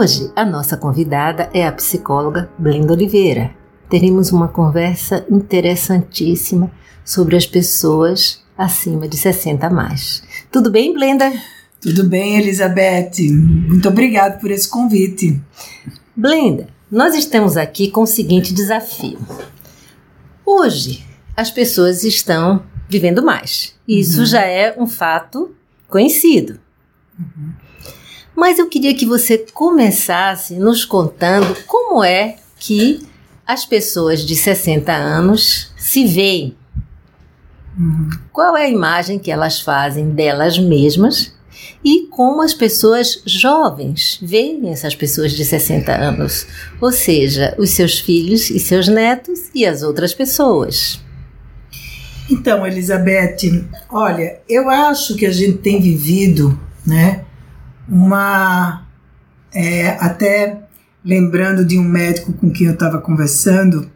Hoje, a nossa convidada é a psicóloga Blenda Oliveira. Teremos uma conversa interessantíssima sobre as pessoas acima de 60 a mais. Tudo bem, Blenda? Tudo bem, Elizabeth. Muito obrigada por esse convite. Blenda, nós estamos aqui com o seguinte desafio. Hoje, as pessoas estão vivendo mais. Isso uhum. já é um fato conhecido. Uhum. Mas eu queria que você começasse nos contando como é que as pessoas de 60 anos se veem. Uhum. Qual é a imagem que elas fazem delas mesmas e como as pessoas jovens veem essas pessoas de 60 anos, ou seja, os seus filhos e seus netos e as outras pessoas. Então, Elizabeth, olha, eu acho que a gente tem vivido, né, uma. É, até lembrando de um médico com quem eu estava conversando,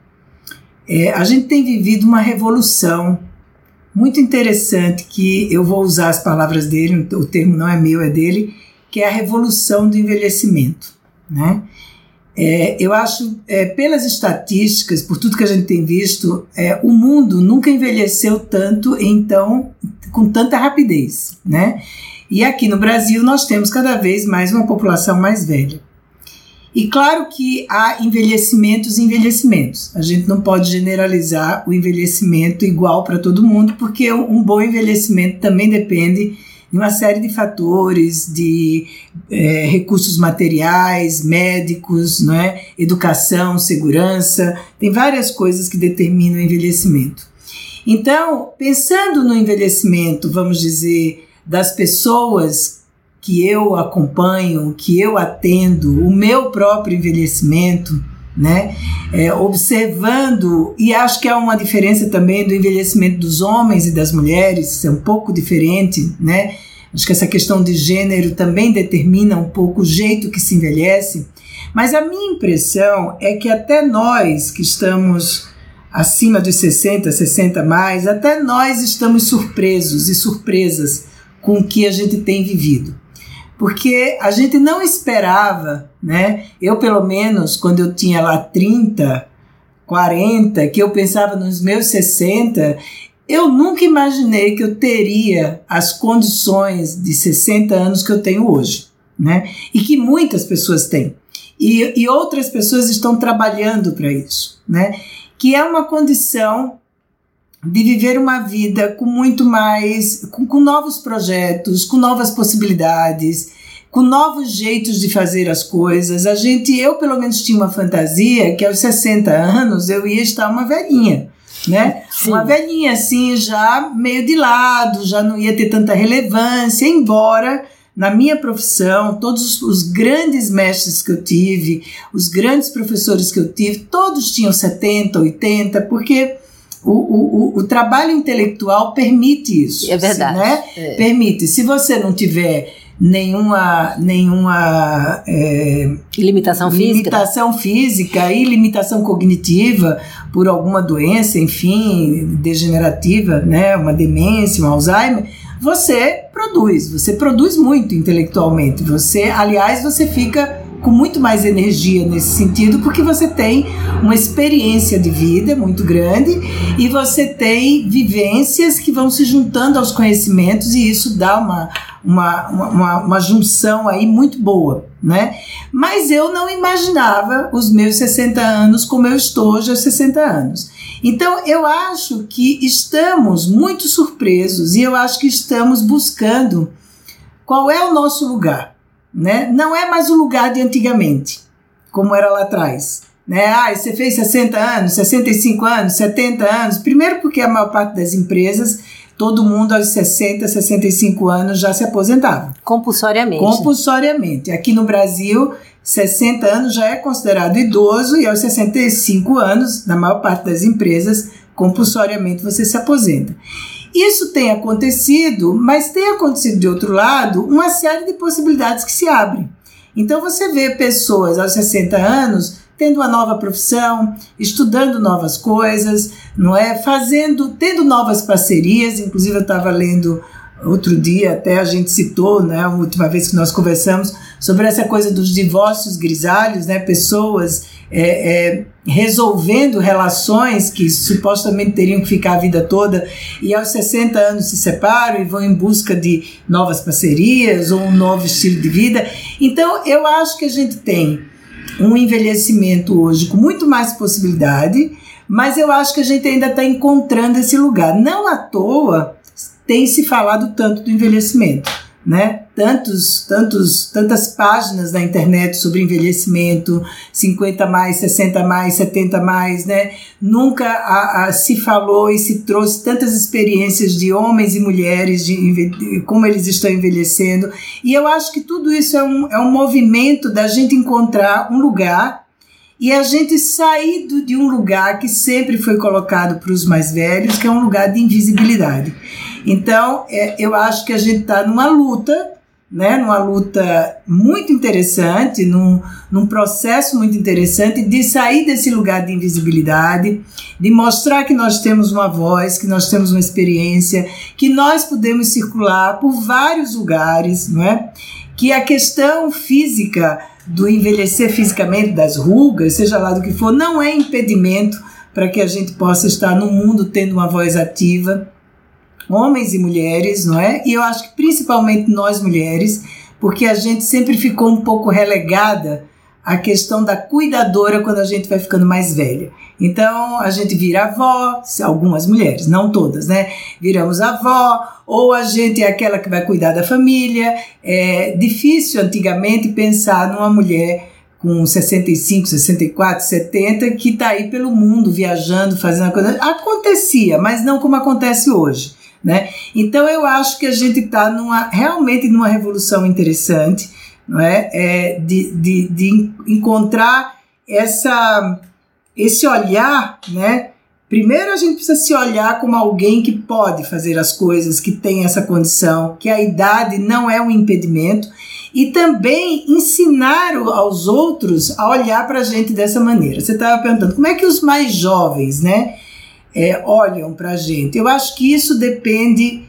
é, a gente tem vivido uma revolução muito interessante que eu vou usar as palavras dele, o termo não é meu, é dele, que é a revolução do envelhecimento, né? É, eu acho, é, pelas estatísticas, por tudo que a gente tem visto, é, o mundo nunca envelheceu tanto, então, com tanta rapidez, né? E aqui no Brasil nós temos cada vez mais uma população mais velha. E claro que há envelhecimentos e envelhecimentos. A gente não pode generalizar o envelhecimento igual para todo mundo, porque um bom envelhecimento também depende de uma série de fatores, de é, recursos materiais, médicos, não é? educação, segurança, tem várias coisas que determinam o envelhecimento. Então, pensando no envelhecimento, vamos dizer, das pessoas que eu acompanho, que eu atendo, o meu próprio envelhecimento, né? É, observando, e acho que há uma diferença também do envelhecimento dos homens e das mulheres, é um pouco diferente, né? Acho que essa questão de gênero também determina um pouco o jeito que se envelhece. Mas a minha impressão é que até nós que estamos acima dos 60, 60 mais, até nós estamos surpresos e surpresas com o que a gente tem vivido. Porque a gente não esperava, né? Eu, pelo menos, quando eu tinha lá 30, 40, que eu pensava nos meus 60, eu nunca imaginei que eu teria as condições de 60 anos que eu tenho hoje, né? E que muitas pessoas têm. E, e outras pessoas estão trabalhando para isso, né? Que é uma condição de viver uma vida com muito mais, com, com novos projetos, com novas possibilidades, com novos jeitos de fazer as coisas. A gente, eu pelo menos tinha uma fantasia que aos 60 anos eu ia estar uma velhinha, né? Sim. Uma velhinha assim, já meio de lado, já não ia ter tanta relevância, embora na minha profissão, todos os, os, grandes mestres que eu tive, os grandes professores que eu tive, todos tinham 70, 80, porque o, o, o, trabalho intelectual permite isso. É verdade. Né? É. Permite. Se você não tiver nenhuma nenhuma é, limitação física limitação física e limitação cognitiva por alguma doença enfim degenerativa né uma demência um Alzheimer você produz você produz muito intelectualmente você aliás você fica com muito mais energia nesse sentido, porque você tem uma experiência de vida muito grande e você tem vivências que vão se juntando aos conhecimentos e isso dá uma, uma, uma, uma junção aí muito boa, né? Mas eu não imaginava os meus 60 anos como eu estou hoje aos 60 anos. Então eu acho que estamos muito surpresos e eu acho que estamos buscando qual é o nosso lugar, né? Não é mais o lugar de antigamente, como era lá atrás. Né? Ah, você fez 60 anos, 65 anos, 70 anos. Primeiro, porque a maior parte das empresas todo mundo aos 60, 65 anos já se aposentava. Compulsoriamente. Compulsoriamente. Aqui no Brasil, 60 anos já é considerado idoso e aos 65 anos, na maior parte das empresas, compulsoriamente você se aposenta. Isso tem acontecido, mas tem acontecido de outro lado uma série de possibilidades que se abrem. Então você vê pessoas aos 60 anos tendo uma nova profissão, estudando novas coisas, não é? Fazendo, tendo novas parcerias. Inclusive eu estava lendo outro dia, até a gente citou, né, a última vez que nós conversamos sobre essa coisa dos divórcios grisalhos, né, pessoas é, é, resolvendo relações que supostamente teriam que ficar a vida toda e aos 60 anos se separam e vão em busca de novas parcerias ou um novo estilo de vida. Então eu acho que a gente tem um envelhecimento hoje com muito mais possibilidade, mas eu acho que a gente ainda está encontrando esse lugar. Não à toa tem se falado tanto do envelhecimento né? Tantos, tantos, tantas páginas na internet sobre envelhecimento, 50 mais, 60 mais, 70 mais, né? Nunca a, a, se falou e se trouxe tantas experiências de homens e mulheres, de, de, como eles estão envelhecendo. E eu acho que tudo isso é um, é um movimento da gente encontrar um lugar e a gente sair de um lugar que sempre foi colocado para os mais velhos, que é um lugar de invisibilidade. Então, é, eu acho que a gente está numa luta, né, numa luta muito interessante, num, num processo muito interessante de sair desse lugar de invisibilidade, de mostrar que nós temos uma voz, que nós temos uma experiência, que nós podemos circular por vários lugares, não é? Que a questão física do envelhecer fisicamente, das rugas, seja lá do que for, não é impedimento para que a gente possa estar no mundo tendo uma voz ativa, homens e mulheres, não é? E eu acho que principalmente nós mulheres, porque a gente sempre ficou um pouco relegada à questão da cuidadora quando a gente vai ficando mais velha. Então a gente vira avó, algumas mulheres, não todas, né? Viramos avó, ou a gente é aquela que vai cuidar da família. É difícil antigamente pensar numa mulher com 65, 64, 70 que está aí pelo mundo viajando, fazendo coisa. Acontecia, mas não como acontece hoje. Né? Então eu acho que a gente está numa, realmente numa revolução interessante não é? é de, de, de encontrar essa esse olhar, né? Primeiro a gente precisa se olhar como alguém que pode fazer as coisas, que tem essa condição, que a idade não é um impedimento, e também ensinar aos outros a olhar para a gente dessa maneira. Você estava perguntando como é que os mais jovens, né, é, olham para a gente. Eu acho que isso depende,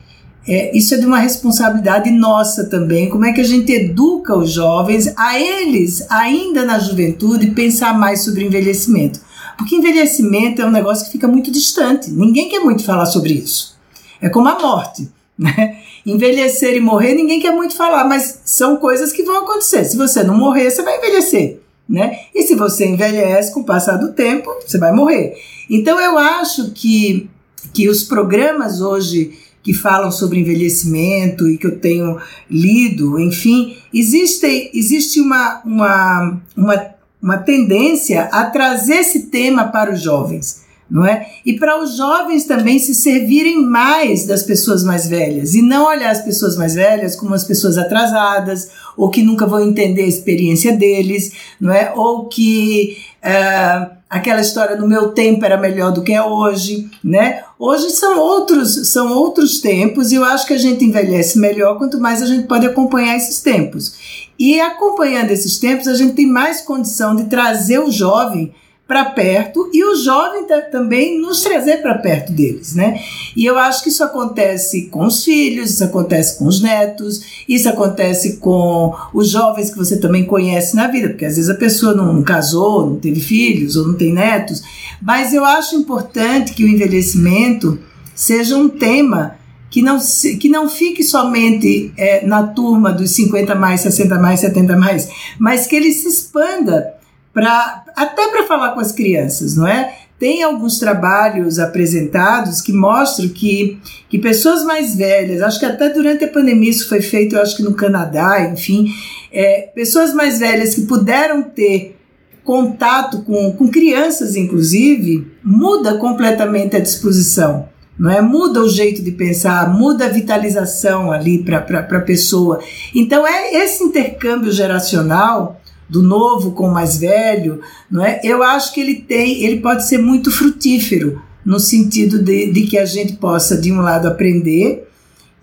é, isso é de uma responsabilidade nossa também. Como é que a gente educa os jovens a eles, ainda na juventude, pensar mais sobre envelhecimento? Porque envelhecimento é um negócio que fica muito distante. Ninguém quer muito falar sobre isso. É como a morte. Né? Envelhecer e morrer, ninguém quer muito falar, mas são coisas que vão acontecer. Se você não morrer, você vai envelhecer. Né? E se você envelhece com o passar do tempo, você vai morrer. Então eu acho que, que os programas hoje que falam sobre envelhecimento e que eu tenho lido, enfim, existe, existe uma, uma, uma uma tendência a trazer esse tema para os jovens, não é? E para os jovens também se servirem mais das pessoas mais velhas e não olhar as pessoas mais velhas como as pessoas atrasadas ou que nunca vão entender a experiência deles, não é? Ou que uh, aquela história no meu tempo era melhor do que é hoje, né? Hoje são outros, são outros tempos e eu acho que a gente envelhece melhor quanto mais a gente pode acompanhar esses tempos. E acompanhando esses tempos, a gente tem mais condição de trazer o jovem para perto e o jovem também nos trazer para perto deles, né? E eu acho que isso acontece com os filhos, isso acontece com os netos, isso acontece com os jovens que você também conhece na vida, porque às vezes a pessoa não, casou, não teve filhos ou não tem netos, mas eu acho importante que o envelhecimento seja um tema que não, que não fique somente é, na turma dos 50 mais, 60 mais, 70 mais, mas que ele se expanda para até para falar com as crianças, não é? Tem alguns trabalhos apresentados que mostram que, que pessoas mais velhas, acho que até durante a pandemia isso foi feito, eu acho que no Canadá, enfim, é, pessoas mais velhas que puderam ter contato com, com crianças, inclusive, muda completamente a disposição não é? Muda o jeito de pensar, muda a vitalização ali para a pessoa. Então é esse intercâmbio geracional do novo com o mais velho, não é? Eu acho que ele tem, ele pode ser muito frutífero no sentido de, de que a gente possa de um lado aprender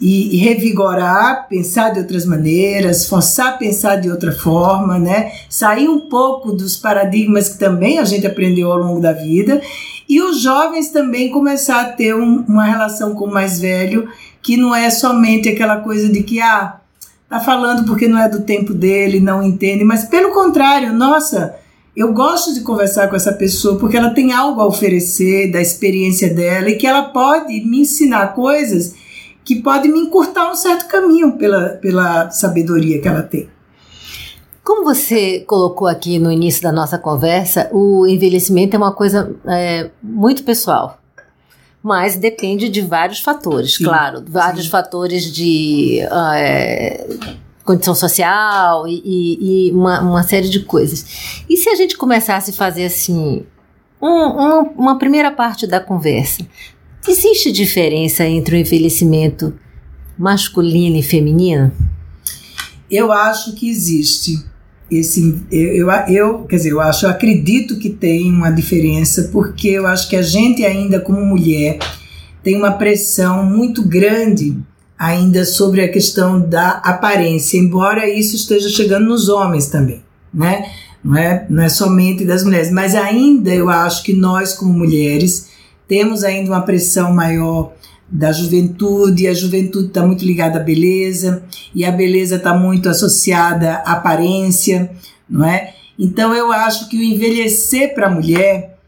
e, e, revigorar, pensar de outras maneiras, forçar a pensar de outra forma, né? Sair um pouco dos paradigmas que também a gente aprendeu ao longo da vida e os jovens também começar a ter um, uma relação com o mais velho que não é somente aquela coisa de que ah tá falando porque não é do tempo dele, não entende, mas pelo contrário, nossa, eu gosto de conversar com essa pessoa porque ela tem algo a oferecer da experiência dela e que ela pode me ensinar coisas que podem me encurtar um certo caminho pela, pela sabedoria que ela tem. Como você colocou aqui no início da nossa conversa, o envelhecimento é uma coisa é, muito pessoal. Mas depende de vários fatores, sim, claro. Vários sim. fatores de é, condição social e, e, e uma, uma, série de coisas. E se a gente começasse a fazer assim, um, uma, uma primeira parte da conversa? Existe diferença entre o envelhecimento masculino e feminino? Eu acho que existe esse eu, eu, eu, quer dizer, eu acho, eu acredito que tem uma diferença, porque eu acho que a gente ainda como mulher tem uma pressão muito grande ainda sobre a questão da aparência, embora isso esteja chegando nos homens também, né? Não é, não é somente das mulheres, mas ainda eu acho que nós como mulheres temos ainda uma pressão maior da juventude, a juventude está muito ligada à beleza, e a beleza está muito associada à aparência, não é? Então eu acho que o envelhecer para a mulher,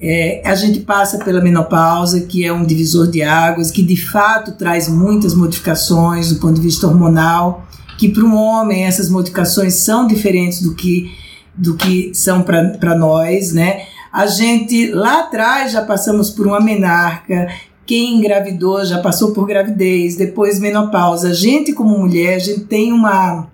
é, a gente passa pela menopausa, que é um divisor de águas, que de fato traz muitas modificações do ponto de vista hormonal, que para um homem essas modificações são diferentes do que, do que são para nós, né? A gente lá atrás já passamos por uma menarca quem engravidou já passou por gravidez, depois menopausa. A gente, como mulher, a gente tem uma,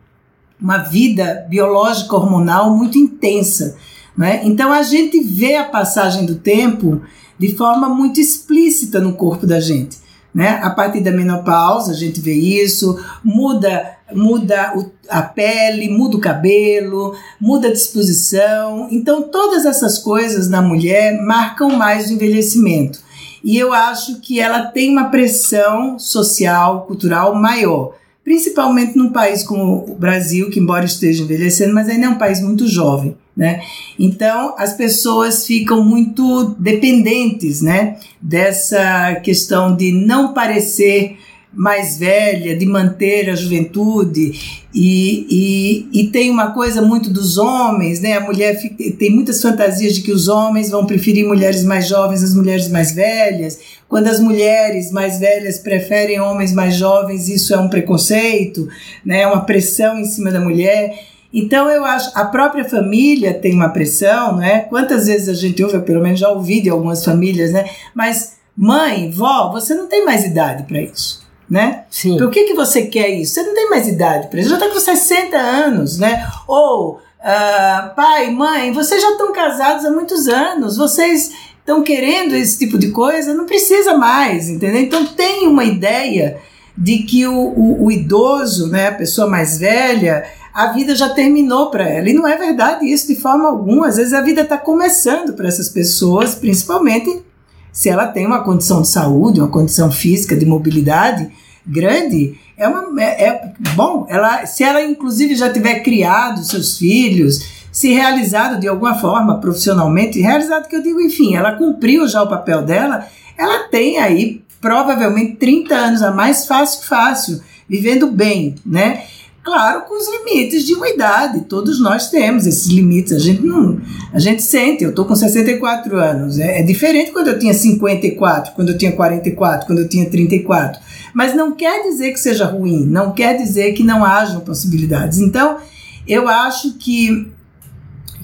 uma vida biológica hormonal muito intensa. Né? Então a gente vê a passagem do tempo de forma muito explícita no corpo da gente. Né? A partir da menopausa a gente vê isso, muda muda a pele, muda o cabelo, muda a disposição. Então todas essas coisas na mulher marcam mais o envelhecimento e eu acho que ela tem uma pressão social, cultural maior, principalmente num país como o Brasil, que embora esteja envelhecendo, mas ainda é um país muito jovem, né? Então as pessoas ficam muito dependentes, né, dessa questão de não parecer mais velha, de manter a juventude, e, e, e, tem uma coisa muito dos homens, né? A mulher fica, tem muitas fantasias de que os homens vão preferir mulheres mais jovens às mulheres mais velhas. Quando as mulheres mais velhas preferem homens mais jovens, isso é um preconceito, né? É uma pressão em cima da mulher. Então eu acho a própria família tem uma pressão, né? Quantas vezes a gente ouve, eu pelo menos já ouvi de algumas famílias, né? Mas mãe, vó, você não tem mais idade para isso né? Sim. Por que, que você quer isso? Você não tem mais idade para isso, já está com 60 anos, né? Ou, uh, pai, mãe, vocês já estão casados há muitos anos, vocês estão querendo esse tipo de coisa, não precisa mais, entendeu? Então tem uma ideia de que o, o, o idoso, né, a pessoa mais velha, a vida já terminou para ela. E não é verdade isso de forma alguma. Às vezes a vida está começando para essas pessoas, principalmente se ela tem uma condição de saúde, uma condição física de mobilidade grande, é uma é, é bom, ela se ela inclusive já tiver criado seus filhos, se realizado de alguma forma profissionalmente, realizado que eu digo, enfim, ela cumpriu já o papel dela, ela tem aí provavelmente 30 anos a mais fácil fácil, vivendo bem, né? Claro, com os limites de uma idade. Todos nós temos esses limites. A gente não. A gente sente. Eu estou com 64 anos. É, é diferente quando eu tinha 54, quando eu tinha 44, quando eu tinha 34. Mas não quer dizer que seja ruim. Não quer dizer que não hajam possibilidades. Então, eu acho que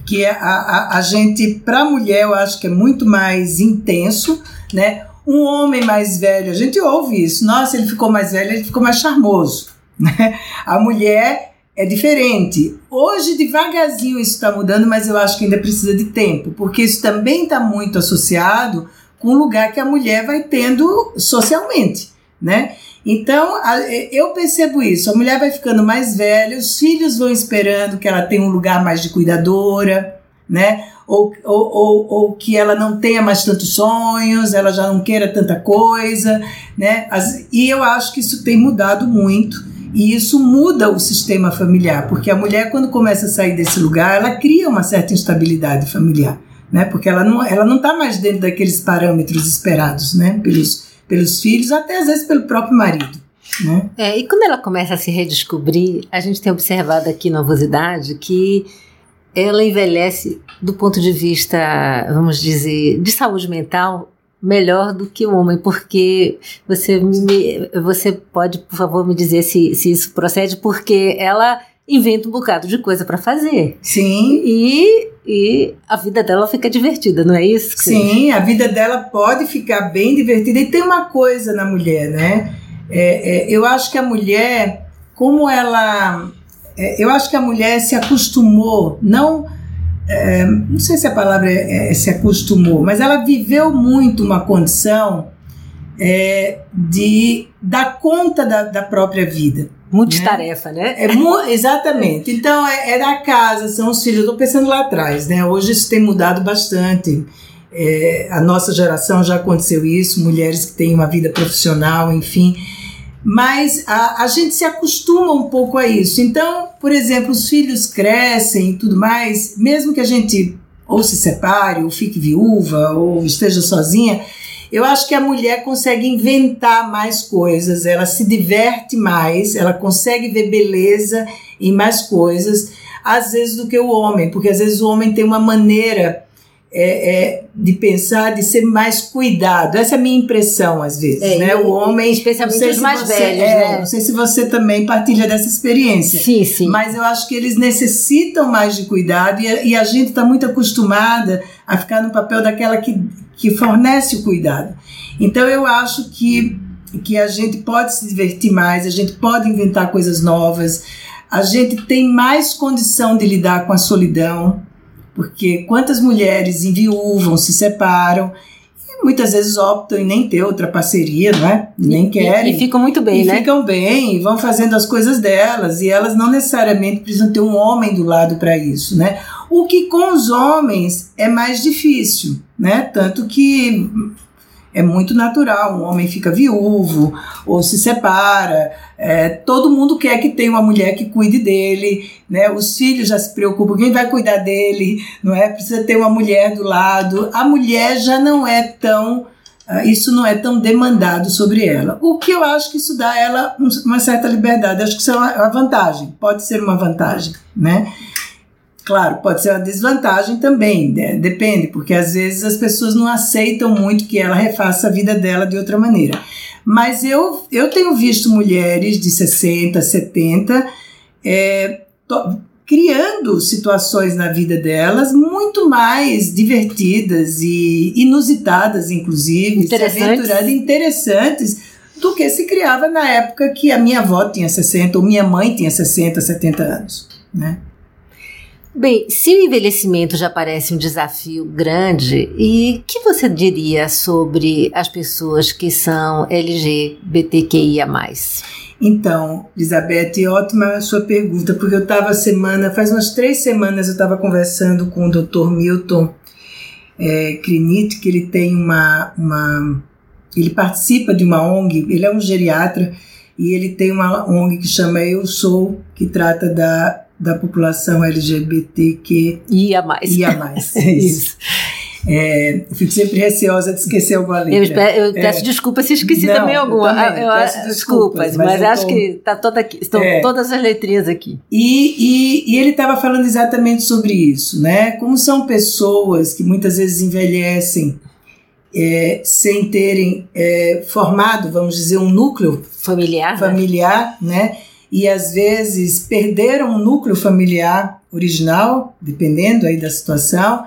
que a, a, a gente, para a mulher, eu acho que é muito mais intenso, né? Um homem mais velho, a gente ouve isso. Nossa, ele ficou mais velho, ele ficou mais charmoso. Né? A mulher é diferente. Hoje, devagarzinho, isso está mudando, mas eu acho que ainda precisa de tempo, porque isso também está muito associado com o lugar que a mulher vai tendo socialmente, né? Então, eu percebo isso. A mulher vai ficando mais velha, os filhos vão esperando que ela tenha um lugar mais de cuidadora, né? Ou, ou, ou, ou, que ela não tenha mais tantos sonhos, ela já não queira tanta coisa, né? As, e eu acho que isso tem mudado muito. E isso muda o sistema familiar, porque a mulher, quando começa a sair desse lugar, ela cria uma certa instabilidade familiar, né? Porque ela não ela não está mais dentro daqueles parâmetros esperados, né? Pelos, pelos filhos, até às vezes pelo próprio marido. Né? É, e quando ela começa a se redescobrir, a gente tem observado aqui na Vosidade que ela envelhece do ponto de vista, vamos dizer, de saúde mental melhor do que o homem, porque você me, você pode, por favor, me dizer se, se isso procede, porque ela inventa um bocado de coisa para fazer. Sim. E, e a vida dela fica divertida, não é isso? Sim, a vida dela pode ficar bem divertida. E tem uma coisa na mulher, né? É, é, eu acho que a mulher, como ela. É, eu acho que a mulher se acostumou, não é, não sei se a palavra é, é, se acostumou, mas ela viveu muito uma condição é, de dar conta da, da própria vida. Multitarefa, né? né? É, exatamente. Então, é, é da casa, são os filhos. Eu estou pensando lá atrás, né? Hoje isso tem mudado bastante. É, a nossa geração já aconteceu isso, mulheres que têm uma vida profissional, enfim mas a, a gente se acostuma um pouco a isso. Então, por exemplo, os filhos crescem e tudo mais, mesmo que a gente ou se separe, ou fique viúva, ou esteja sozinha, eu acho que a mulher consegue inventar mais coisas, ela se diverte mais, ela consegue ver beleza em mais coisas, às vezes do que o homem, porque às vezes o homem tem uma maneira é, é, de pensar, de ser mais cuidado. Essa é a minha impressão, às vezes. É, né? O homem. Especialmente os mais você, velhos, é, né? Não sei se você também partilha dessa experiência. Sim, sim. Mas eu acho que eles necessitam mais de cuidado e a, e a gente está muito acostumada a ficar no papel daquela que, que fornece o cuidado. Então eu acho que, que a gente pode se divertir mais, a gente pode inventar coisas novas, a gente tem mais condição de lidar com a solidão porque quantas mulheres enviúvam, se separam e muitas vezes optam em nem ter outra parceria, não é? Nem querem. E, e ficam muito bem, e né? ficam bem, e vão fazendo as coisas delas, e elas não necessariamente precisam ter um homem do lado para isso, né? O que com os homens é mais difícil, né? Tanto que é muito natural. Um homem fica viúvo ou se separa. É, todo mundo quer que tenha uma mulher que cuide dele, né? Os filhos já se preocupam, quem vai cuidar dele, não é? Precisa ter uma mulher do lado. A mulher já não é tão ah, isso não é tão demandado sobre ela. O que eu acho que isso dá a ela uma certa liberdade. Acho que isso é uma vantagem, pode ser uma vantagem, né? Claro, pode ser uma desvantagem também, né? depende, porque às vezes as pessoas não aceitam muito que ela refaça a vida dela de outra maneira. Mas eu, eu tenho visto mulheres de 60, 70 é, to, criando situações na vida delas muito mais divertidas e inusitadas, inclusive, interessantes. Se interessantes do que se criava na época que a minha avó tinha 60 ou minha mãe tinha 60, 70 anos, né? Bem, se o envelhecimento já parece um desafio grande, e que você diria sobre as pessoas que são LGBTQIA+. Então, Elizabeth, ótima sua pergunta, porque eu estava semana, faz umas três semanas eu estava conversando com o Dr. Milton é, Crinit, que ele tem uma, uma, ele participa de uma ONG, ele é um geriatra, e ele tem uma ONG que chama Eu Sou, que trata da da população LGBTQ ia mais. Ia mais. É isso. É, fico sempre receosa de esquecer alguma letra. Eu, espero, eu peço é. desculpas se esqueci Não, também alguma. eu também Eu- eu- peço desculpas, desculpas, mas, mas acho tô- que tá toda aqui, estão É. todas as letrinhas aqui. E, e, e ele estava falando exatamente sobre isso, né? Como são pessoas que muitas vezes envelhecem é, sem terem é, formado, vamos dizer, um núcleo Familiar. né? familiar, né? E às vezes perderam o núcleo familiar original, dependendo aí da situação,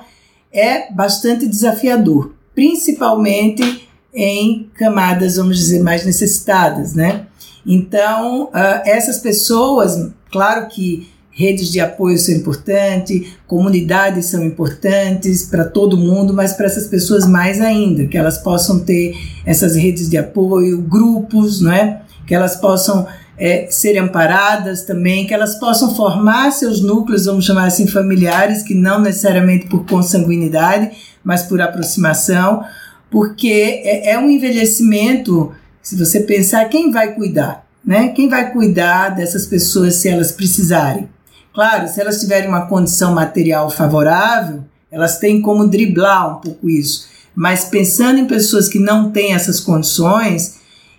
é bastante desafiador, principalmente em camadas, vamos dizer, mais necessitadas, né? Então, ah, essas pessoas, claro que redes de apoio são importantes, comunidades são importantes para todo mundo, mas para essas pessoas mais ainda, que elas possam ter essas redes de apoio, grupos, não é? que elas possam é, ser amparadas também, que elas possam formar seus núcleos, vamos chamar assim, familiares, que não necessariamente por consanguinidade, mas por aproximação, porque é, é um envelhecimento, se você pensar, quem vai cuidar? Né? Quem vai cuidar dessas pessoas se elas precisarem? Claro, se elas tiverem uma condição material favorável, elas têm como driblar um pouco isso. Mas pensando em pessoas que não têm essas condições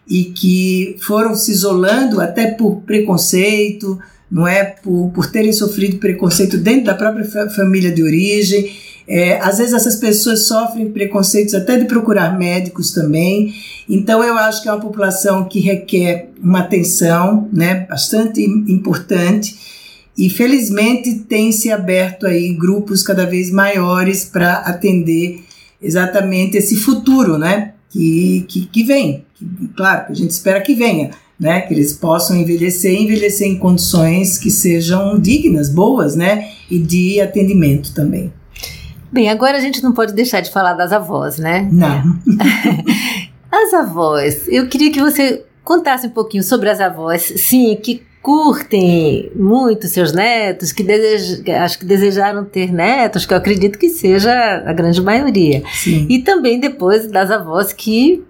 e que foram se isolando até por preconceito, não é? Por, por terem sofrido preconceito dentro da própria fa família de origem. É, às vezes essas pessoas sofrem preconceitos até de procurar médicos também. Então eu acho que é uma população que requer uma atenção né, bastante importante e felizmente tem se aberto aí grupos cada vez maiores para atender exatamente esse futuro, né? Que, que, que vem. Que, claro, que a gente espera que venha, né? Que eles possam envelhecer e envelhecer em condições que sejam dignas, boas, né? E de atendimento também. Bem, agora a gente não pode deixar de falar das avós, né? Não. As avós, eu queria que você contasse um pouquinho sobre as avós, sim, que curtem muito seus netos, que desej, acho que desejaram ter netos, que eu acredito que seja a grande maioria. Sim. E também depois das avós que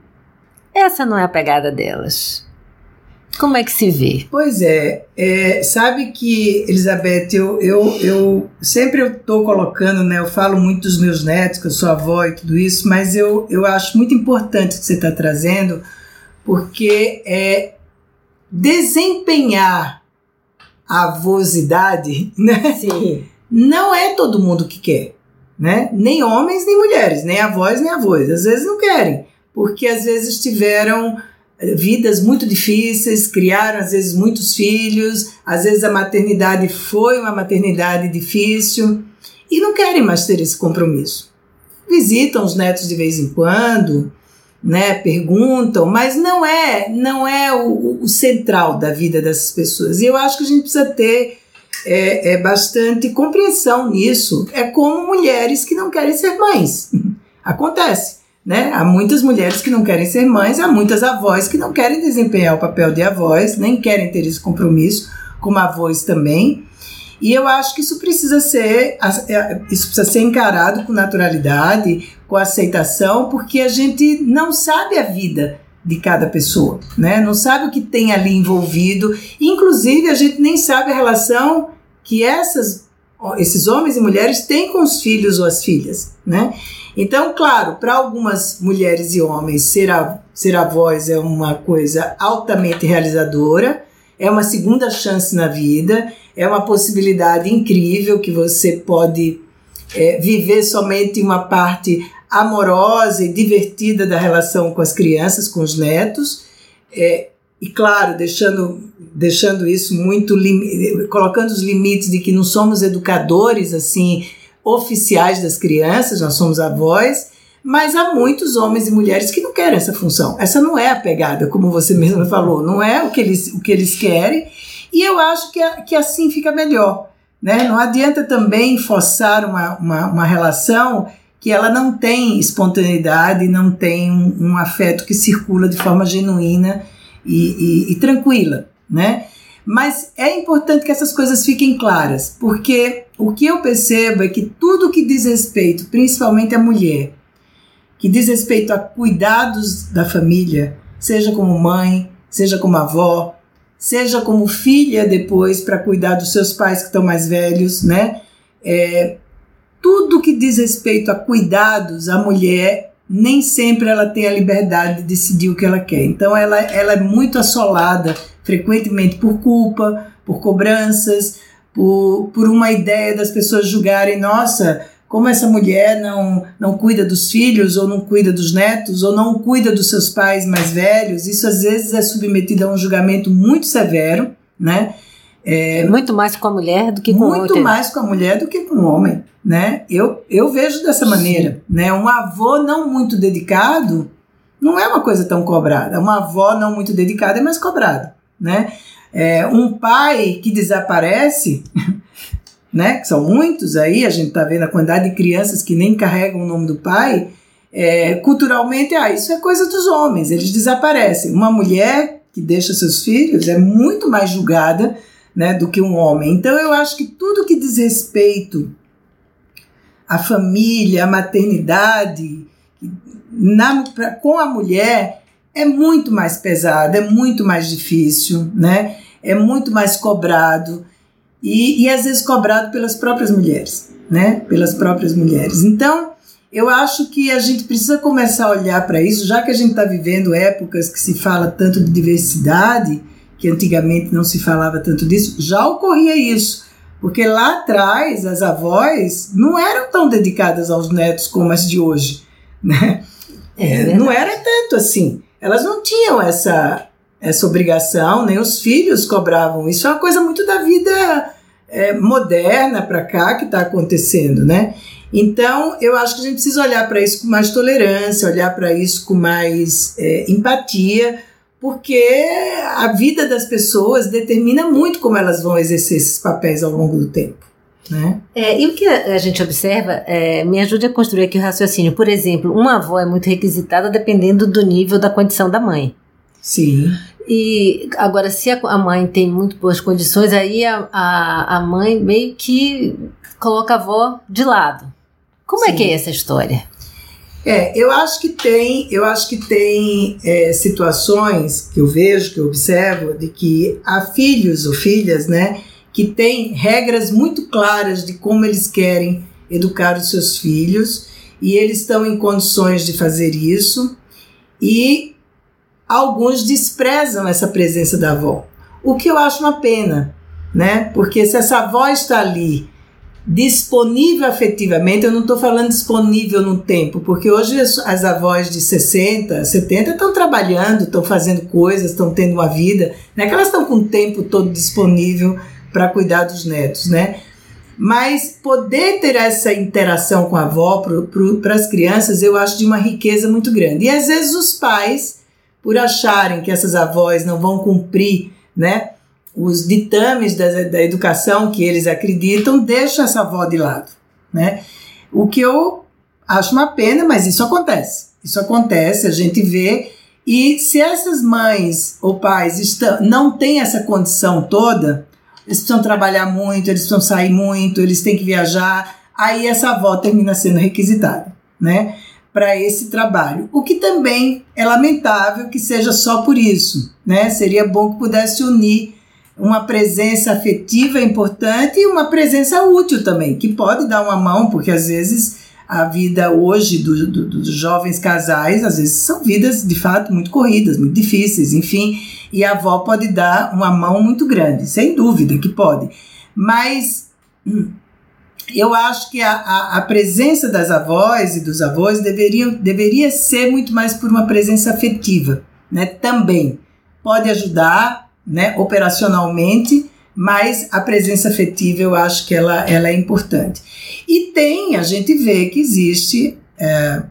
essa não é a pegada delas. Como é que se vê? Pois é, é, sabe que, Elizabeth, eu, eu, eu sempre eu estou colocando, né, eu falo muito dos meus netos, que eu sou avó e tudo isso, mas eu, eu acho muito importante o que você está trazendo, porque é desempenhar a avosidade, né, Sim. não é todo mundo que quer, né? Nem homens, nem mulheres, nem avós, nem avós. Às vezes não querem, porque às vezes tiveram eh, vidas muito difíceis, criaram às vezes muitos filhos, às vezes a maternidade foi uma maternidade difícil e não querem mais ter esse compromisso. Visitam os netos de vez em quando, né, perguntam, mas não é, não é o, o central da vida dessas pessoas. E eu acho que a gente precisa ter é, é bastante compreensão nisso. É como mulheres que não querem ser mães. Acontece. Né? Há muitas mulheres que não querem ser mães, há muitas avós que não querem desempenhar o papel de avós, nem querem ter esse compromisso, como avós também. E eu acho que isso precisa ser, isso precisa ser encarado com naturalidade, com aceitação, porque a gente não sabe a vida de cada pessoa, né? Não sabe o que tem ali envolvido. Inclusive, a gente nem sabe a relação que essas, esses homens e mulheres têm com os filhos ou as filhas, né? Então, claro, para algumas mulheres e homens, ser, a, ser avós é uma coisa altamente realizadora, é uma segunda chance na vida, é uma possibilidade incrível que você pode é, viver somente uma parte amorosa e divertida da relação com as crianças, com os netos, é, e claro, deixando, deixando isso muito, colocando os limites de que não somos educadores assim oficiais das crianças, nós somos avós, mas há muitos homens e mulheres que não querem essa função. Essa não é a pegada, como você mesma falou, não é o que eles, o que eles querem, e eu acho que, que assim fica melhor. Né? Não adianta também forçar uma, uma, uma relação que ela não tem espontaneidade, não tem um, um afeto que circula de forma genuína e, e, e tranquila, né? Mas é importante que essas coisas fiquem claras, porque o que eu percebo é que tudo que diz respeito, principalmente a mulher, que diz respeito a cuidados da família, seja como mãe, seja como avó, seja como filha depois para cuidar dos seus pais que estão mais velhos, né? É, tudo que diz respeito a cuidados, a mulher nem sempre ela tem a liberdade de decidir o que ela quer. Então ela, ela é muito assolada frequentemente por culpa, por cobranças, por, por uma ideia das pessoas julgarem, nossa, como essa mulher não, não cuida dos filhos, ou não cuida dos netos, ou não cuida dos seus pais mais velhos, isso às vezes é submetido a um julgamento muito severo, né? É, muito mais com a mulher do que com o homem. Muito mais com a mulher do que com o homem, né? Eu, eu vejo dessa maneira, né? Um avô não muito dedicado não é uma coisa tão cobrada. Uma avó não muito dedicada é mais cobrada, né? É, um pai que desaparece, né? Que são muitos aí, a gente está vendo a quantidade de crianças que nem carregam o nome do pai. É, culturalmente, ah, isso é coisa dos homens, eles desaparecem. Uma mulher que deixa seus filhos é muito mais julgada né, do que um homem. Então eu acho que tudo que diz respeito à família, à maternidade, na, pra, com a mulher é muito mais pesado, é muito mais difícil, né? É muito mais cobrado e, e às vezes cobrado pelas próprias mulheres, né? Pelas próprias mulheres. Então eu acho que a gente precisa começar a olhar para isso, já que a gente está vivendo épocas que se fala tanto de diversidade que antigamente não se falava tanto disso, já ocorria isso. Porque lá atrás as avós não eram tão dedicadas aos netos como as de hoje. Né? É, não era tanto assim. Elas não tinham essa, essa obrigação, nem os filhos cobravam. Isso é uma coisa muito da vida é, moderna para cá que está acontecendo, né? Então, eu acho que a gente precisa olhar para isso com mais tolerância, olhar para isso com mais é, empatia, porque a vida das pessoas determina muito como elas vão exercer esses papéis ao longo do tempo. Né? É, e o que a gente observa, é, me ajude a construir aqui o raciocínio. Por exemplo, uma avó é muito requisitada dependendo do nível da condição da mãe. Sim. E agora, se a mãe tem muito boas condições, aí a, a, a mãe meio que coloca a avó de lado. Como Sim. é que é essa história? É, eu acho que tem, eu acho que tem é, situações que eu vejo, que eu observo, de que há filhos ou filhas, né, que têm regras muito claras de como eles querem educar os seus filhos e eles estão em condições de fazer isso e alguns desprezam essa presença da avó, o que eu acho uma pena, né? Porque se essa avó está ali disponível afetivamente, eu não estou falando disponível no tempo, porque hoje as, as avós de 60, 70 estão trabalhando, estão fazendo coisas, estão tendo uma vida, não é que elas estão com o tempo todo disponível para cuidar dos netos, né? Mas poder ter essa interação com a avó para as crianças, eu acho de uma riqueza muito grande. E às vezes os pais, por acharem que essas avós não vão cumprir, né? Os ditames da, da educação que eles acreditam deixam essa avó de lado, né? O que eu acho uma pena, mas isso acontece. Isso acontece, a gente vê. E se essas mães ou pais estão, não têm essa condição toda, eles precisam trabalhar muito, eles precisam sair muito, eles têm que viajar, aí essa avó termina sendo requisitada, né? Para esse trabalho. O que também é lamentável que seja só por isso, né? Seria bom que pudesse unir uma presença afetiva importante e uma presença útil também, que pode dar uma mão, porque às vezes a vida hoje do, do, dos jovens casais, às vezes são vidas de fato muito corridas, muito difíceis, enfim, e a avó pode dar uma mão muito grande, sem dúvida que pode. Mas hum, eu acho que a, a, a presença das avós e dos avós deveria, deveria ser muito mais por uma presença afetiva, né? Também pode ajudar né, operacionalmente, mas a presença afetiva eu acho que ela, ela é importante. E tem, a gente vê que existe é,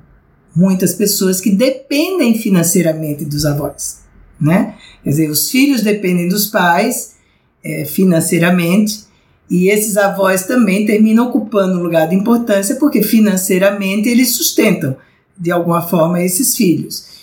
muitas pessoas que dependem financeiramente dos avós, né? Quer dizer, os filhos dependem dos pais é, financeiramente e esses avós também terminam ocupando um lugar de importância porque financeiramente eles sustentam de alguma forma esses filhos.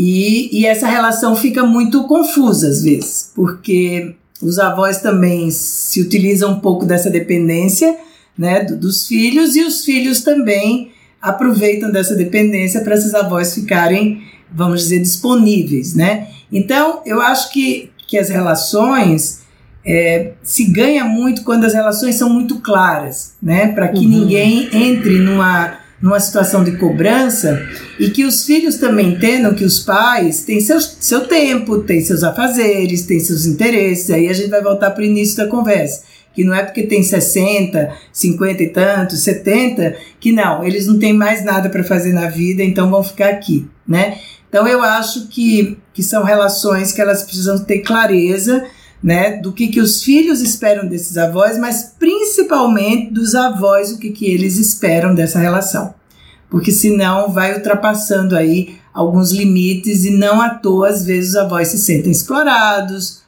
E, e essa relação fica muito confusa às vezes, porque os avós também se utilizam um pouco dessa dependência né, do, dos filhos e os filhos também aproveitam dessa dependência para esses avós ficarem, vamos dizer, disponíveis, né? Então, eu acho que, que as relações é, se ganha muito quando as relações são muito claras, né? Para que uhum. ninguém entre numa, numa situação de cobrança e que os filhos também entendam que os pais têm seu, seu tempo, têm seus afazeres, têm seus interesses. Aí a gente vai voltar para o início da conversa. Que não é porque tem 60, 50 e tantos, 70, que não, eles não têm mais nada para fazer na vida, então vão ficar aqui, né? Então eu acho que, que são relações que elas precisam ter clareza né, do que, que os filhos esperam desses avós, mas principalmente dos avós, o que, que eles esperam dessa relação. Porque senão vai ultrapassando aí alguns limites e não à toa, às vezes, os avós se sentem explorados,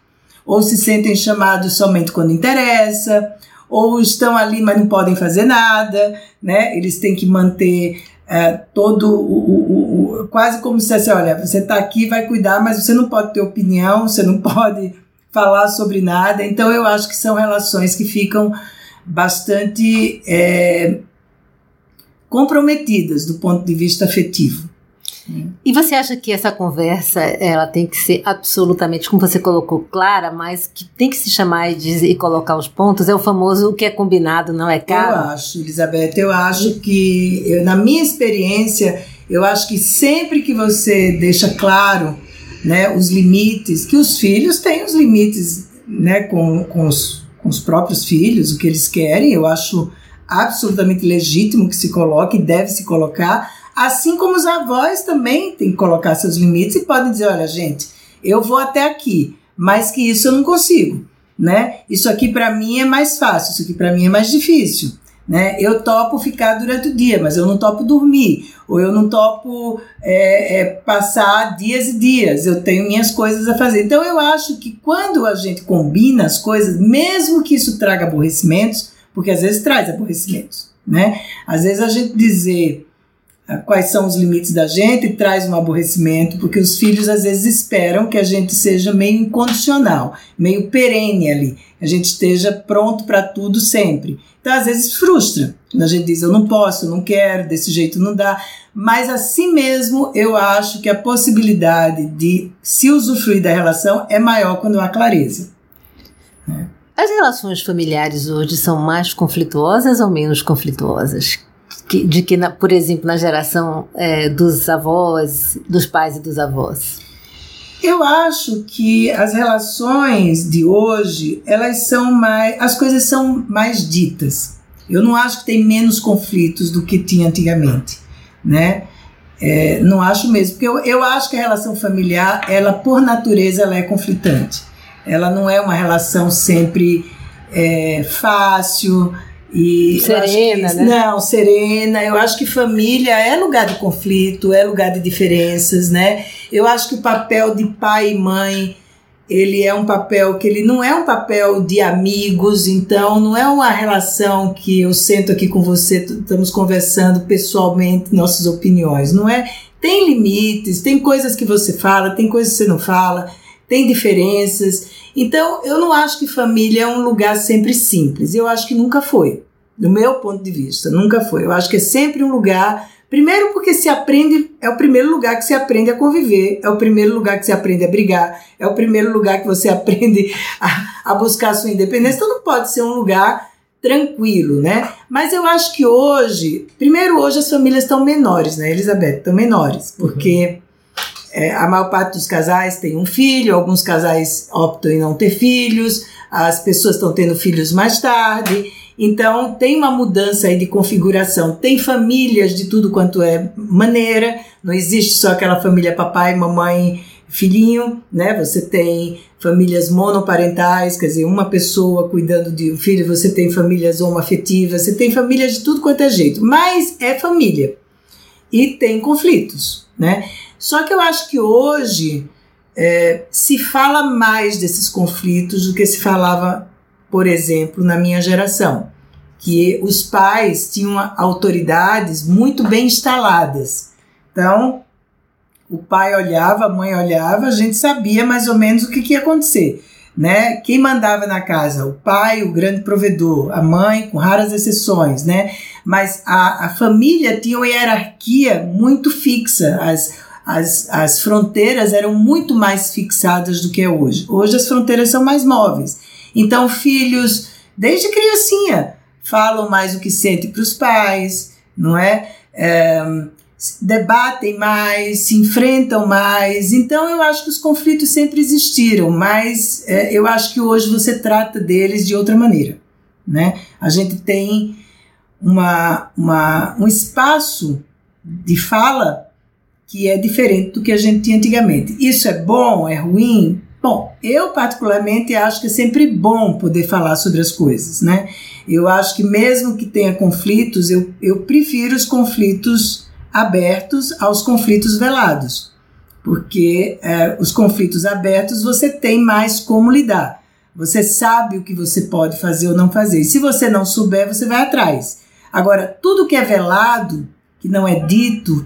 ou se sentem chamados somente quando interessa, ou estão ali, mas não podem fazer nada, né? Eles têm que manter é, todo o, o, o, quase como se fosse, olha, você está aqui, vai cuidar, mas você não pode ter opinião, você não pode falar sobre nada. Então, eu acho que são relações que ficam bastante é, comprometidas do ponto de vista afetivo. E você acha que essa conversa ela tem que ser absolutamente, como você colocou, clara, mas que tem que se chamar e, dizer, e colocar os pontos? É o famoso o que é combinado não é caro? Eu acho, Elizabeth, eu acho que, eu, na minha experiência, eu acho que sempre que você deixa claro né, os limites, que os filhos têm os limites né, com, com, os, com os próprios filhos, o que eles querem, eu acho absolutamente legítimo que se coloque, deve se colocar, assim como os avós também têm que colocar seus limites e podem dizer, olha gente, eu vou até aqui, mas que isso eu não consigo, né? Isso aqui para mim é mais fácil, isso aqui para mim é mais difícil. Né? Eu topo ficar durante o dia, mas eu não topo dormir, ou eu não topo é, é, passar dias e dias, eu tenho minhas coisas a fazer. Então eu acho que quando a gente combina as coisas, mesmo que isso traga aborrecimentos, porque às vezes traz aborrecimentos, né? Às vezes a gente dizer quais são os limites da gente traz um aborrecimento, porque os filhos às vezes esperam que a gente seja meio incondicional, meio perene ali, a gente esteja pronto para tudo sempre. Então, às vezes, frustra. A gente diz, eu não posso, eu não quero, desse jeito não dá. Mas, assim mesmo, eu acho que a possibilidade de se usufruir da relação é maior quando há clareza. As relações familiares hoje são mais conflituosas ou menos conflituosas? Que, de que, na, por exemplo, na geração é, dos avós, dos pais e dos avós? Eu acho que as relações de hoje, elas são mais. As coisas são mais ditas. Eu não acho que tem menos conflitos do que tinha antigamente, né? É, não acho mesmo, porque eu, eu acho que a relação familiar, ela por natureza, ela é conflitante. Ela não é uma relação sempre é, fácil, e serena, que, né? Não, serena. Eu acho que família é lugar de conflito, é lugar de diferenças, né? Eu acho que o papel de pai e mãe, ele é um papel que ele não é um papel de amigos, então não é uma relação que eu sento aqui com você, estamos conversando pessoalmente nossas opiniões, não é? Tem limites, tem coisas que você fala, tem coisas que você não fala, tem diferenças. Então, eu não acho que família é um lugar sempre simples. Eu acho que nunca foi, do meu ponto de vista, nunca foi. Eu acho que é sempre um lugar. Primeiro, porque se aprende, é o primeiro lugar que se aprende a conviver, é o primeiro lugar que se aprende a brigar, é o primeiro lugar que você aprende a, a buscar a sua independência. Então, não pode ser um lugar tranquilo, né? Mas eu acho que hoje, primeiro, hoje as famílias estão menores, né, Elizabeth? Estão menores, porque. Uhum é, a maior parte dos casais tem um filho, alguns casais optam em não ter filhos, as pessoas estão tendo filhos mais tarde. Então tem uma mudança aí de configuração. Tem famílias de tudo quanto é maneira, não existe só aquela família papai, mamãe, filhinho, né? Você tem famílias monoparentais, quer dizer, uma pessoa cuidando de um filho, você tem famílias homoafetivas, você tem famílias de tudo quanto é jeito, mas é família. E tem conflitos, né? Só que eu acho que hoje é, se fala mais desses conflitos do que se falava, por exemplo, na minha geração. Que os pais tinham autoridades muito bem instaladas. Então, o pai olhava, a mãe olhava, a gente sabia mais ou menos o que, que ia acontecer. Né? Quem mandava na casa? O pai, o grande provedor, a mãe, com raras exceções, né? Mas a, a família tinha uma hierarquia muito fixa. As, as, as fronteiras eram muito mais fixadas do que é hoje. Hoje as fronteiras são mais móveis. Então, filhos, desde criancinha, falam mais o que sentem para os pais, não é? é? Debatem mais, se enfrentam mais. Então, eu acho que os conflitos sempre existiram, mas é, eu acho que hoje você trata deles de outra maneira. Né? A gente tem uma, uma, um espaço de fala que é diferente do que a gente tinha antigamente. Isso é bom? É ruim? Bom, eu particularmente acho que é sempre bom poder falar sobre as coisas, né? Eu acho que mesmo que tenha conflitos, eu, eu prefiro os conflitos abertos aos conflitos velados, porque é, os conflitos abertos você tem mais como lidar. Você sabe o que você pode fazer ou não fazer. E se você não souber, você vai atrás. Agora, tudo que é velado, que não é dito,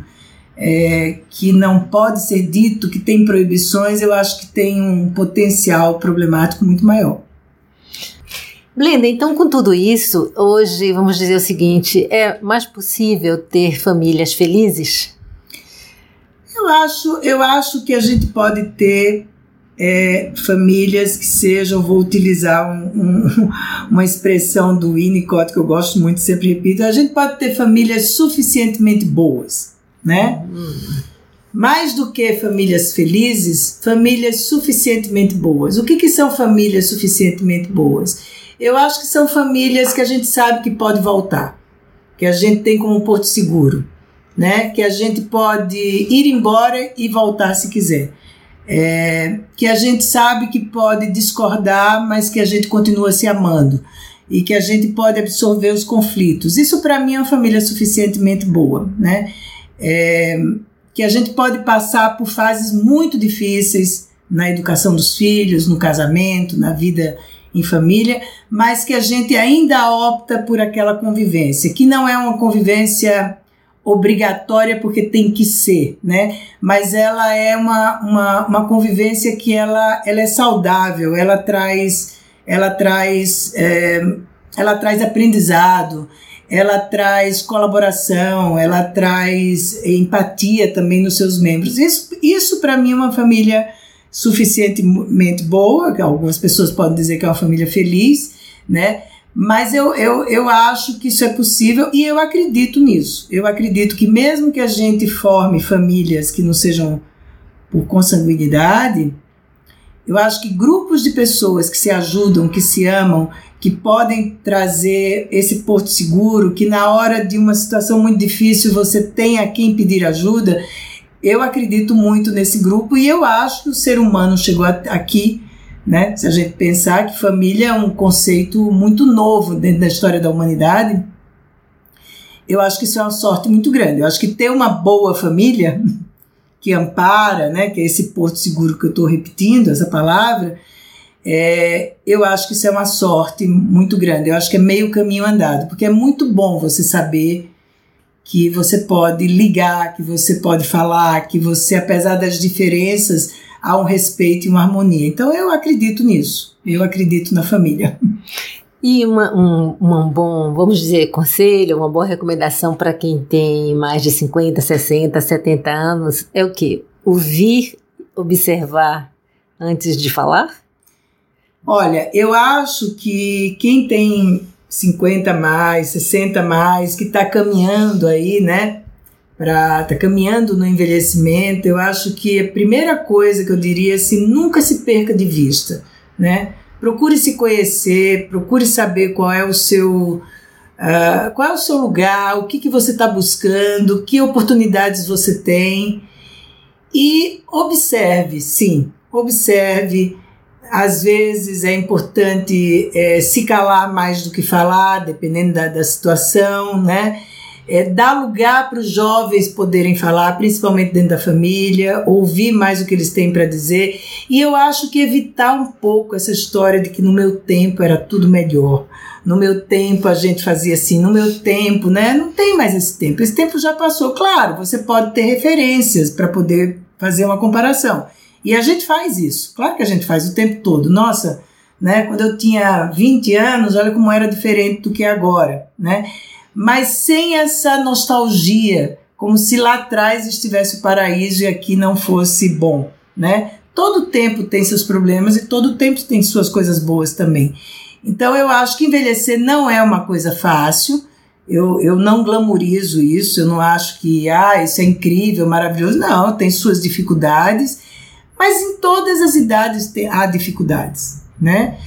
é, que não pode ser dito, que tem proibições, eu acho que tem um potencial problemático muito maior. Blenda, então com tudo isso, hoje vamos dizer o seguinte: é mais possível ter famílias felizes? Eu acho, eu acho que a gente pode ter é, famílias que sejam, vou utilizar um, um, uma expressão do Winnicott que eu gosto muito, sempre repito, a gente pode ter famílias suficientemente boas, né? Mais do que famílias felizes, famílias suficientemente boas. O que, que são famílias suficientemente boas? Eu acho que são famílias que a gente sabe que pode voltar, que a gente tem como um porto seguro, né? Que a gente pode ir embora e voltar se quiser é, que a gente sabe que pode discordar, mas que a gente continua se amando e que a gente pode absorver os conflitos. Isso para mim é uma família suficientemente boa, né? É, que a gente pode passar por fases muito difíceis na educação dos filhos, no casamento, na vida em família, mas que a gente ainda opta por aquela convivência, que não é uma convivência obrigatória porque tem que ser, né? Mas ela é uma, uma, uma convivência que ela, ela é saudável, ela traz, ela traz, é, ela traz aprendizado, ela traz colaboração, ela traz empatia também nos seus membros. Isso, isso para mim é uma família suficientemente boa, algumas pessoas podem dizer que é uma família feliz, né? Mas eu, eu, eu acho que isso é possível e eu acredito nisso. Eu acredito que, mesmo que a gente forme famílias que não sejam por consanguinidade, eu acho que grupos de pessoas que se ajudam, que se amam, que podem trazer esse porto seguro, que na hora de uma situação muito difícil você tem a quem pedir ajuda, eu acredito muito nesse grupo e eu acho que o ser humano chegou aqui né? Se a gente pensar que família é um conceito muito novo dentro da história da humanidade, eu acho que isso é uma sorte muito grande. Eu acho que ter uma boa família que ampara, né, que é esse porto seguro que eu estou repetindo, essa palavra, é, eu acho que isso é uma sorte muito grande. Eu acho que é meio caminho andado, porque é muito bom você saber que você pode ligar, que você pode falar, que você, apesar das diferenças, há um respeito e uma harmonia. Então eu acredito nisso, eu acredito na família. E uma, um, um bom, vamos dizer, conselho, uma boa recomendação para quem tem mais de 50, 60, 70 anos é o quê? Ouvir, observar antes de falar? Olha, eu acho que quem tem 50 mais, 60 mais, que está caminhando aí, né? para tá caminhando no envelhecimento, eu acho que a primeira coisa que eu diria é assim, nunca se perca de vista, né? Procure se conhecer, procure saber qual é o seu uh, qual é o seu lugar, o que, que você está buscando, que oportunidades você tem e observe, sim, observe. Às vezes é importante é, se calar mais do que falar, dependendo da, da situação, né? é, dar lugar para os jovens poderem falar, principalmente dentro da família, ouvir mais o que eles têm para dizer. E eu acho que evitar um pouco essa história de que no meu tempo era tudo melhor. No meu tempo a gente fazia assim, no meu tempo, né? Não tem mais esse tempo. Esse tempo já passou. Claro, você pode ter referências para poder fazer uma comparação. E a gente faz isso. Claro que a gente faz o tempo todo. Nossa, né? Quando eu tinha 20 anos, olha como era diferente do que é agora, né? mas sem essa nostalgia, como se lá atrás estivesse o paraíso e aqui não fosse bom, né? todo tempo tem seus problemas e todo tempo tem suas coisas boas também. Então eu acho que envelhecer não é uma coisa fácil. Eu, eu não glamorizo isso, eu não acho que ah, isso é incrível, maravilhoso. Não, tem suas dificuldades, mas em todas as idades há dificuldades, né?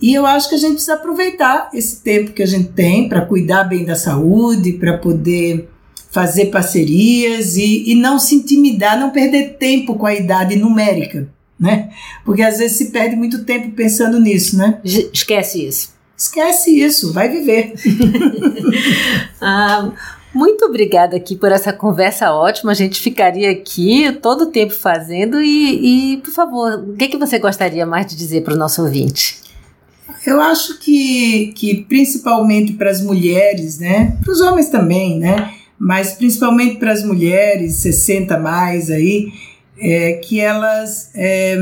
E eu acho que a gente precisa aproveitar esse tempo que a gente tem para cuidar bem da saúde, para poder fazer parcerias e, e não se intimidar, não perder tempo com a idade numérica, né? Porque às vezes se perde muito tempo pensando nisso, né? Esquece isso. Esquece isso, vai viver. ah, muito obrigada aqui por essa conversa ótima. A gente ficaria aqui todo o tempo fazendo e, e por favor, o que, é que você gostaria mais de dizer para o nosso ouvinte? Eu acho que, que principalmente para as mulheres, né? Para os homens também, né? mas principalmente para as mulheres 60 mais aí, é, que elas é,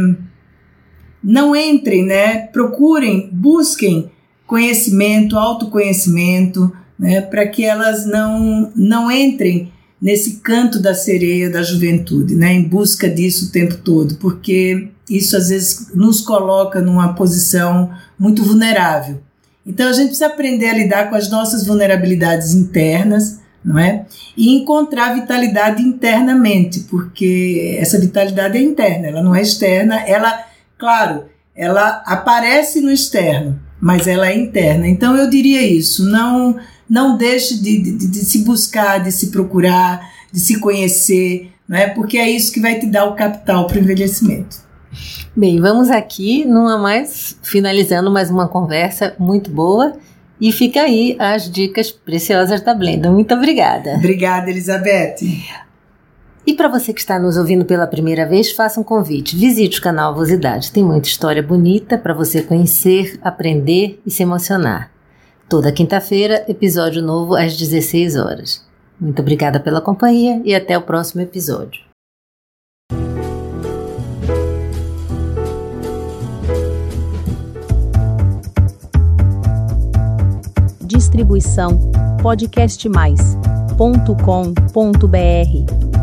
não entrem, né? Procurem, busquem conhecimento, autoconhecimento, né? Para que elas não não entrem nesse canto da sereia da juventude, né? Em busca disso o tempo todo, porque isso às vezes nos coloca numa posição muito vulnerável. Então a gente precisa aprender a lidar com as nossas vulnerabilidades internas não é? E encontrar vitalidade internamente, porque essa vitalidade é interna, ela não é externa, ela, claro, ela aparece no externo, mas ela é interna. Então eu diria isso, não não deixe de, de, de se buscar, de se procurar, de se conhecer, não é? Porque é isso que vai te dar o capital para o envelhecimento. Bem, vamos aqui numa mais finalizando mais uma conversa muito boa e fica aí as dicas preciosas da Blenda. Muito obrigada. Obrigada, Elizabeth. E para você que está nos ouvindo pela primeira vez, faça um convite. Visite o canal Avosidade. Tem muita história bonita para você conhecer, aprender e se emocionar. Toda quinta-feira, episódio novo às 16 horas. Muito obrigada pela companhia e até o próximo episódio. Distribuição podcastmais.com.br